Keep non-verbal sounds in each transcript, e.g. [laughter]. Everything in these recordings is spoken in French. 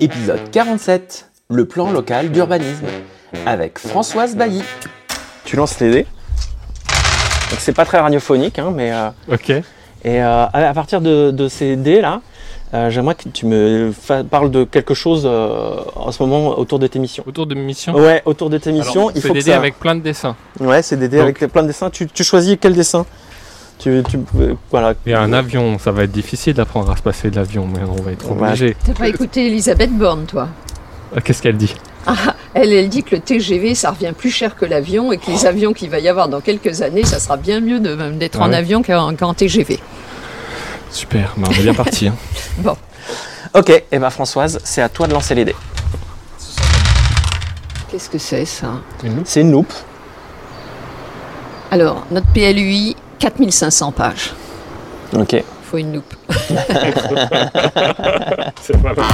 Épisode 47, le plan local d'urbanisme, avec Françoise Bailly. Tu lances les dés. Donc c'est pas très radiophonique, hein, mais... euh, Ok. et euh, à partir de, de ces dés là, euh, j'aimerais que tu me fa- parles de quelque chose euh, en ce moment autour de tes missions. Autour de mission. Ouais, autour de tes missions, Alors, il c'est faut que des dés ça... avec plein de dessins. Ouais, c'est des dés Donc- avec plein de dessins. Tu, tu choisis quel dessin? Tu, tu, voilà. Il y a un avion, ça va être difficile d'apprendre à se passer de l'avion, mais on va être Ouais. obligé. T'as pas écouté Elisabeth Borne, toi Ah, Qu'est-ce qu'elle dit elle, elle dit que le TGV, ça revient plus cher que l'avion et que les avions qu'il va y avoir dans quelques années, ça sera bien mieux d'être Ah en avion qu'en TGV. Super, bah, on est bien parti. hein. [laughs] Ok, et ben Françoise, c'est à toi de lancer les dés. Qu'est-ce que c'est ça? C'est une loupe. Alors, notre PLUI, 4500 pages. Ok. Faut une loupe. [laughs] C'est pas mal.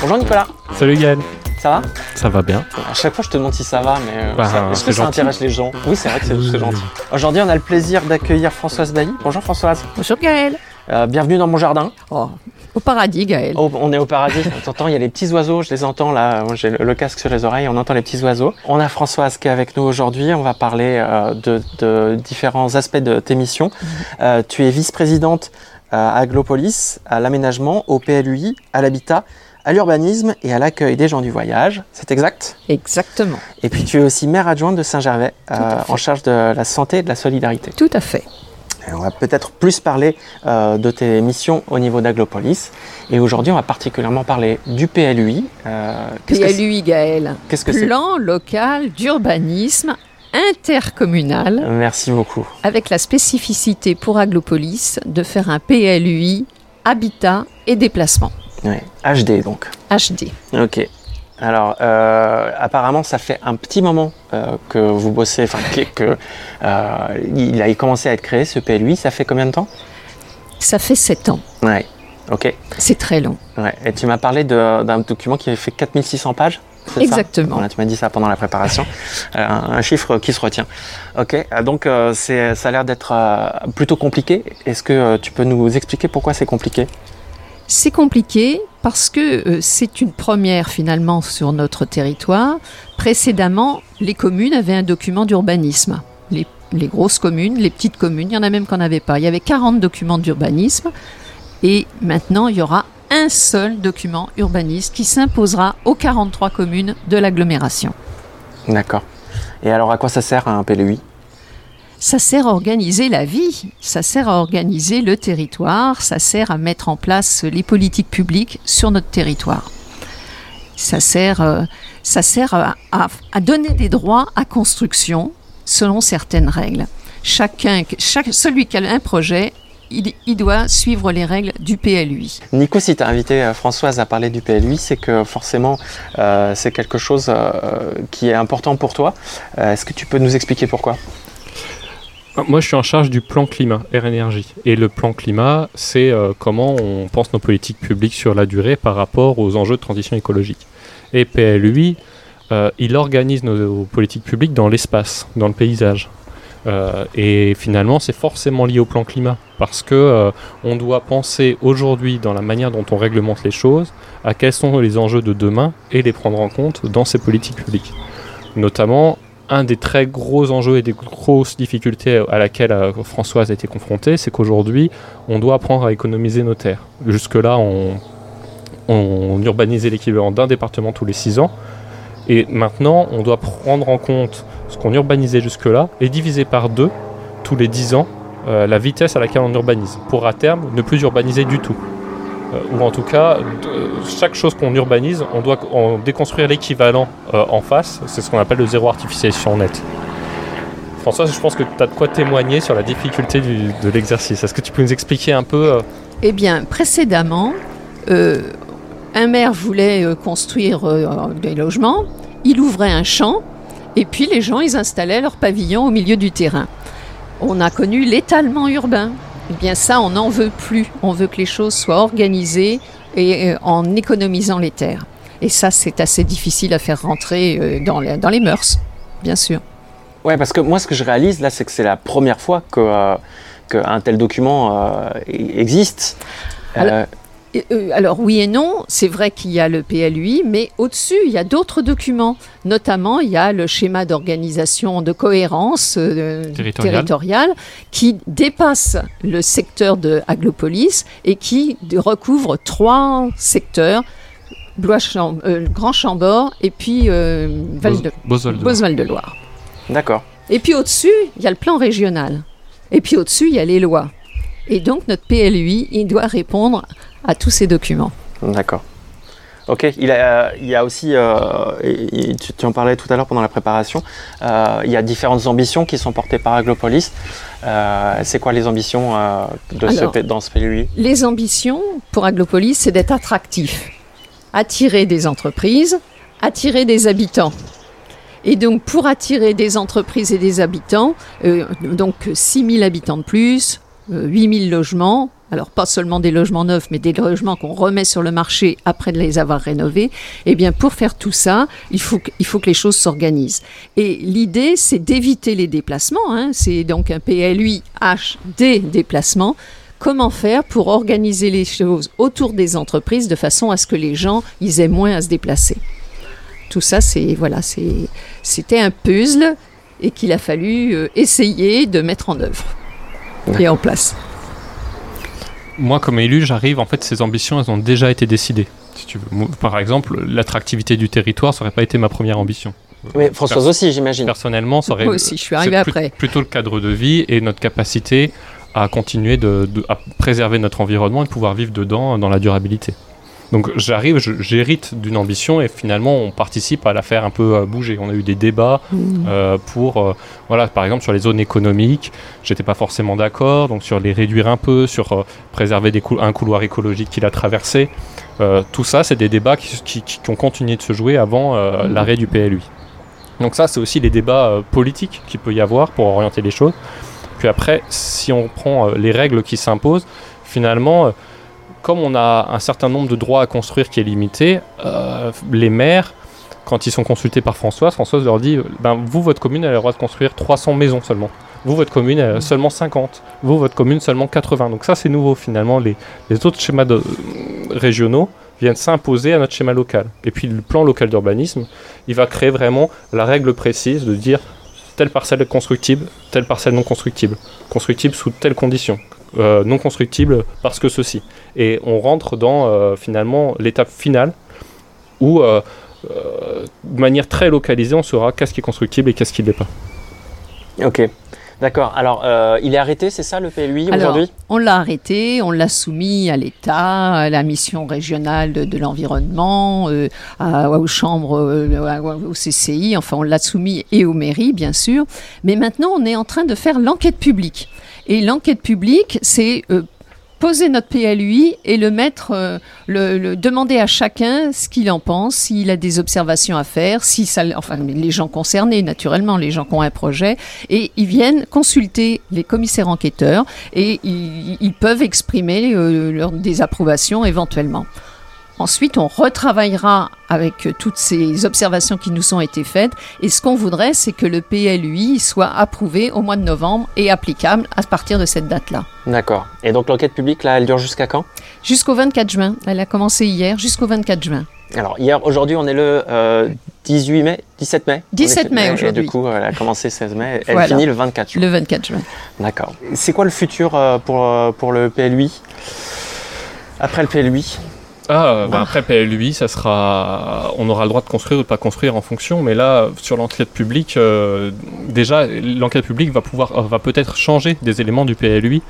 Bonjour Nicolas, Salut Gaël. ça va? Ça va bien. À chaque fois je te demande si ça va, mais euh, Bah, ça- est-ce que ça intéresse les gens? Oui, c'est vrai que c'est gentil. Aujourd'hui, on a le plaisir d'accueillir Françoise Bailly. Bonjour Françoise. Bonjour Gaël. Euh, bienvenue dans mon jardin. Oh, au paradis, Gaël. Oh, on est au paradis. T'entends, il y a les petits oiseaux, je les entends là. J'ai le, casque sur les oreilles, on entend les petits oiseaux. On a Françoise qui est avec nous aujourd'hui. On va parler euh, de, de différents aspects de tes missions. Euh, tu es vice-présidente à Aglopolis, à l'aménagement, au PLUI, à l'habitat, à l'urbanisme et à l'accueil des gens du voyage. C'est exact? Exactement. Et puis tu es aussi maire adjointe de Saint-Gervais, euh, en charge de la santé et de la solidarité. Tout à fait. Et on va peut-être plus parler euh, de tes missions au niveau d'Aglopolis. Et aujourd'hui, on va particulièrement parler du PLUI. Euh, qu'est-ce que c'est- PLUI, Gaël. Qu'est-ce que c'est Plan local d'urbanisme intercommunal Merci beaucoup. avec la spécificité pour Aglopolis de faire un PLUI habitat et déplacement. Ouais. HD donc. HD. Ok. Alors, euh, apparemment, ça fait un petit moment euh, que vous bossez, enfin, que, euh, il a commencé à être créé ce PLUI. Ça fait combien de temps? Ça fait 7 ans. Ouais. Ok. C'est très long. Ouais. Et tu m'as parlé d'un document qui avait fait 4600 pages Exactement. Voilà, tu m'as dit ça pendant la préparation. [laughs] Un, un chiffre qui se retient. Ok. Donc, ça a l'air d'être plutôt compliqué. Est-ce que tu peux nous expliquer pourquoi c'est compliqué? C'est compliqué parce que euh, c'est une première finalement sur notre territoire. Précédemment, les communes avaient un document d'urbanisme. Les, grosses communes, les petites communes, il y en a même qu'on n'avait pas. Il y avait 40 documents d'urbanisme et maintenant il y aura un seul document urbaniste qui s'imposera aux 43 communes de l'agglomération. D'accord. Et alors, à quoi ça sert un PLUI Ça sert à organiser la vie, ça sert à organiser le territoire, ça sert à mettre en place les politiques publiques sur notre territoire. Ça sert, euh, ça sert à, donner des droits à construction selon certaines règles. Chacun, celui qui a un projet, il, doit suivre les règles du PLUI. Nico, si tu as invité euh, Françoise à parler du PLUI, c'est que forcément, euh, c'est quelque chose qui est important pour toi. Est-ce que tu peux nous expliquer pourquoi? Moi, je suis en charge du plan climat, air énergie. Et le plan climat, c'est euh, comment on pense nos politiques publiques sur la durée par rapport aux enjeux de transition écologique. Et PLUI, euh, il organise nos, politiques publiques dans l'espace, dans le paysage. Euh, et finalement, c'est forcément lié au plan climat, parce que on doit penser aujourd'hui dans la manière dont on réglemente les choses, à quels sont les enjeux de demain et les prendre en compte dans ces politiques publiques. Notamment, un des très gros enjeux et des grosses difficultés à laquelle euh, Françoise a été confrontée, c'est qu'aujourd'hui, on doit apprendre à économiser nos terres. Jusque-là, on, on urbanisait l'équivalent d'un département tous les six ans. Et maintenant, on doit prendre en compte ce qu'on urbanisait jusque-là et diviser par deux, tous les 10 ans, euh, la vitesse à laquelle on urbanise. Pour à terme, ne plus urbaniser du tout. Euh, ou en tout cas, chaque chose qu'on urbanise, on doit en déconstruire l'équivalent euh, en face. C'est ce qu'on appelle le zéro artificialisation net. Françoise, je pense que tu as de quoi témoigner sur la difficulté de l'exercice. Est-ce que tu peux nous expliquer un peu euh, Eh bien, précédemment, un maire voulait construire des logements, il ouvrait un champ, et puis les gens, ils installaient leur pavillon au milieu du terrain. On a connu l'étalement urbain. Eh bien, ça, on n'en veut plus. On veut que les choses soient organisées et euh, en économisant les terres. Et ça, c'est assez difficile à faire rentrer euh, dans, les, dans les mœurs, bien sûr. Ouais, parce que moi, ce que je réalise là, c'est que c'est la première fois que, euh, qu'un tel document euh, existe. Alors, euh, alors oui et non, c'est vrai qu'il y a le PLUI, mais au-dessus, il y a d'autres documents. Notamment, il y a le schéma d'organisation de cohérence euh, Territorial. territoriale qui dépasse le secteur de Aglopolis et qui recouvre trois secteurs. Blois-Cham- euh, Grand Chambord et puis euh, Val de, Boswell de- Bosval-de-Loire. D'accord. Et puis au-dessus, il y a le plan régional. Et puis au-dessus, il y a les lois. Et donc notre PLUI, il doit répondre à tous ces documents. D'accord. Ok, il, a- il y a aussi, euh, tu, tu en parlais tout à l'heure pendant la préparation, euh, il y a différentes ambitions qui sont portées par Aglopolis. Euh, c'est quoi les ambitions de ce Alors, dans ce PLUI Les ambitions pour Aglopolis, c'est d'être attractif, attirer des entreprises, attirer des habitants. Et donc, pour attirer des entreprises et des habitants, donc 6 000 habitants de plus, euh, 8 000 logements, alors pas seulement des logements neufs, mais des logements qu'on remet sur le marché après de les avoir rénovés, eh bien, pour faire tout ça, il faut que, faut que les choses s'organisent. Et l'idée, c'est d'éviter les déplacements. hein. C'est donc un PLUI H des comment faire pour organiser les choses autour des entreprises de façon à ce que les gens ils aient moins à se déplacer? Tout ça, c'est voilà, c'était un puzzle et qu'il a fallu euh, essayer de mettre en œuvre et en place. Moi, comme élu, j'arrive, en fait, ces ambitions, elles ont déjà été décidées. Si tu veux. Par exemple, l'attractivité du territoire, ça n'aurait pas été ma première ambition. Mais Françoise aussi, j'imagine. Personnellement, ça aurait Moi aussi, je suis c'est arrivée plus- après. plutôt le cadre de vie et notre capacité à continuer de, de- à préserver notre environnement et de pouvoir vivre dedans dans la durabilité. Donc j'arrive, j'hérite d'une ambition et finalement on participe à la faire un peu euh, bouger. On a eu des débats euh, pour, euh, voilà, par exemple sur les zones économiques, j'étais pas forcément d'accord, donc sur les réduire un peu, sur euh, préserver des cou- un couloir écologique qui l'a traversé. Tout ça, c'est des débats qui, qui- qui- qui ont continué de se jouer avant euh, l'arrêt du PLUI. Donc ça, c'est aussi les débats politiques qu'il peut y avoir pour orienter les choses. Puis après, si on prend les règles qui s'imposent, finalement, comme on a un certain nombre de droits à construire qui est limité, euh, les maires, quand ils sont consultés par Françoise, Françoise leur dit, euh, ben, vous, votre commune, elle a le droit de construire 300 maisons seulement. Vous, votre commune, elle a seulement 50. Vous, votre commune, seulement 80. Donc ça, c'est nouveau finalement. Les, les autres schémas de- régionaux viennent s'imposer à notre schéma local. Et puis le plan local d'urbanisme, il va créer vraiment la règle précise de dire telle parcelle est constructible, telle parcelle non constructible, constructible sous telles conditions, euh, non constructible parce que ceci. Et on rentre dans euh, finalement l'étape finale où euh, de manière très localisée, on saura qu'est-ce qui est constructible et qu'est-ce qui ne l'est pas. Ok. D'accord. Alors, euh, il est arrêté, c'est ça le PLUI aujourd'hui? On l'a arrêté, on l'a soumis à l'État, à la mission régionale de, de l'environnement, euh, aux chambres, euh, au CCI, enfin on l'a soumis et aux mairies bien sûr. Mais maintenant on est en train de faire l'enquête publique. Et l'enquête publique, c'est euh, poser notre PLUI et le mettre, euh, demander à chacun ce qu'il en pense, s'il a des observations à faire, si ça, enfin les gens concernés naturellement, les gens qui ont un projet, et ils viennent consulter les commissaires enquêteurs et ils, ils peuvent exprimer euh, leur désapprobation éventuellement. Ensuite, on retravaillera avec euh, toutes ces observations qui nous ont été faites. Et ce qu'on voudrait, c'est que le PLUI soit approuvé au mois de novembre et applicable à partir de cette date-là. D'accord. Et donc l'enquête publique, là, elle dure jusqu'à quand? Jusqu'au 24 juin. Elle a commencé hier, jusqu'au 24 juin. Alors, hier, aujourd'hui, on est le euh, 18 mai 17 mai? 17 On est- mai aujourd'hui. du coup, elle a commencé 16 mai. Elle Voilà. finit le 24 juin. Le 24 juin. D'accord. C'est quoi le futur euh, pour, euh, pour le PLUI Après le PLUI Ah, bah après PLUI, ça sera, on aura le droit de construire ou de pas construire en fonction, mais là, sur l'enquête publique, euh, déjà, l'enquête publique va pouvoir, euh, peut-être changer des éléments du PLUI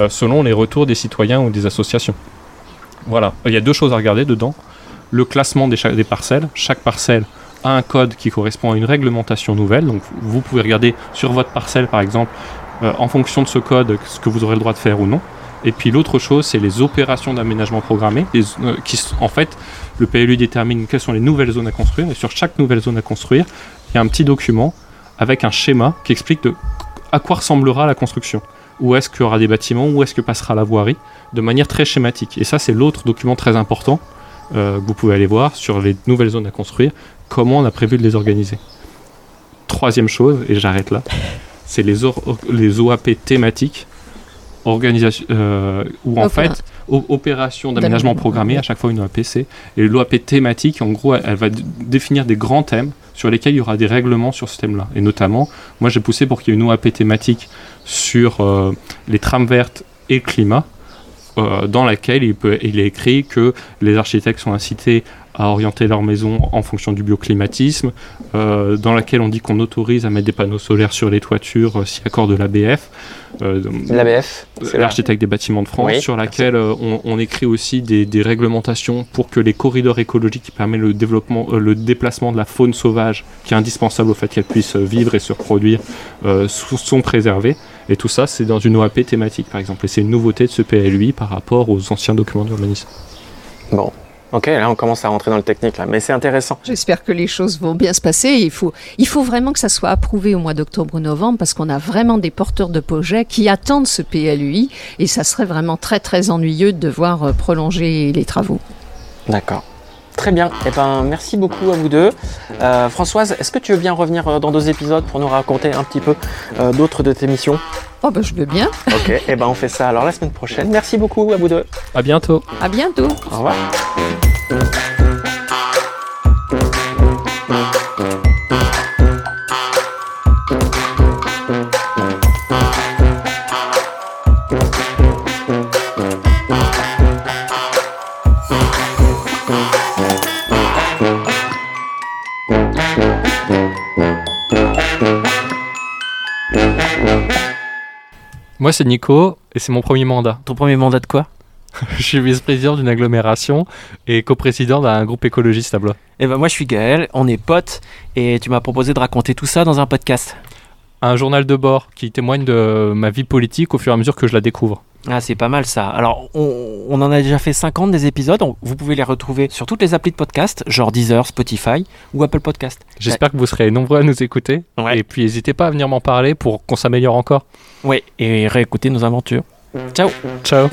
euh, selon les retours des citoyens ou des associations. Voilà, il y a deux choses à regarder dedans. Le classement des, parcelles. Chaque parcelle a un code qui correspond à une réglementation nouvelle. Donc vous pouvez regarder sur votre parcelle, par exemple, euh, en fonction de ce code, ce que vous aurez le droit de faire ou non. Et puis l'autre chose, c'est les opérations d'aménagement programmé, les- euh, qui en fait, le PLU détermine quelles sont les nouvelles zones à construire, et sur chaque nouvelle zone à construire, il y a un petit document avec un schéma qui explique à quoi ressemblera la construction. Où est-ce qu'il y aura des bâtiments, où est-ce que passera la voirie, de manière très schématique. Et ça, c'est l'autre document très important, euh, que vous pouvez aller voir sur les nouvelles zones à construire, comment on a prévu de les organiser. Troisième chose, et j'arrête là, c'est les OAP thématiques, organisation, euh, où en Opéra- fait, opération d'aménagement programmé, à chaque fois une OAP, c'est. Et l'OAP thématique, en gros, elle, elle va définir des grands thèmes sur lesquels il y aura des règlements sur ce thème-là. Et notamment, moi j'ai poussé pour qu'il y ait une OAP thématique sur euh, les trames vertes et le climat, euh, dans laquelle il, peut, il est écrit que les architectes sont incités à orienter leur maison en fonction du bioclimatisme, euh, dans laquelle on dit qu'on autorise à mettre des panneaux solaires sur les toitures euh, si accord de l'ABF. Euh, L'ABF, là. l'architecte des bâtiments de France, Oui, sur laquelle euh, on, on écrit aussi des, des réglementations pour que les corridors écologiques qui permettent le développement, euh, le déplacement de la faune sauvage, qui est indispensable au fait qu'elle puisse euh, vivre et se reproduire, euh, sont préservés. Et tout ça, c'est dans une OAP thématique, par exemple. Et c'est une nouveauté de ce PLUI par rapport aux anciens documents d'urbanisme. Bon. Ok, là on commence à rentrer dans le technique là, mais c'est intéressant. J'espère que les choses vont bien se passer. Il faut, il faut vraiment que ça soit approuvé au mois d'octobre ou novembre parce qu'on a vraiment des porteurs de projets qui attendent ce PLUI et ça serait vraiment très très ennuyeux de devoir euh, prolonger les travaux. D'accord. Très bien. Eh ben, merci beaucoup à vous deux. Euh, Françoise, est-ce que tu veux bien revenir euh, dans deux épisodes pour nous raconter un petit peu euh, d'autres de tes missions? Oh ben je veux bien. Ok. Eh ben, on fait ça alors la semaine prochaine. Merci beaucoup à vous deux. À bientôt! À bientôt. Au revoir. Moi, c'est Nico, et c'est mon premier mandat. Ton premier mandat de quoi? [laughs] Je suis vice-président d'une agglomération et coprésident d'un groupe écologiste à Blois. Eh ben, moi je suis Gaël, on est potes et tu m'as proposé de raconter tout ça dans un podcast. Un journal de bord qui témoigne de ma vie politique au fur et à mesure que je la découvre. Ah, c'est pas mal ça. Alors, on, on en a déjà fait 50 des épisodes. On- vous pouvez les retrouver sur toutes les applis de podcast, genre Deezer, Spotify ou Apple Podcast. J'espère que vous serez nombreux à nous écouter. Ouais. Et puis n'hésitez pas à venir m'en parler pour qu'on s'améliore encore. Ouais, et réécouter nos aventures. Ciao Ciao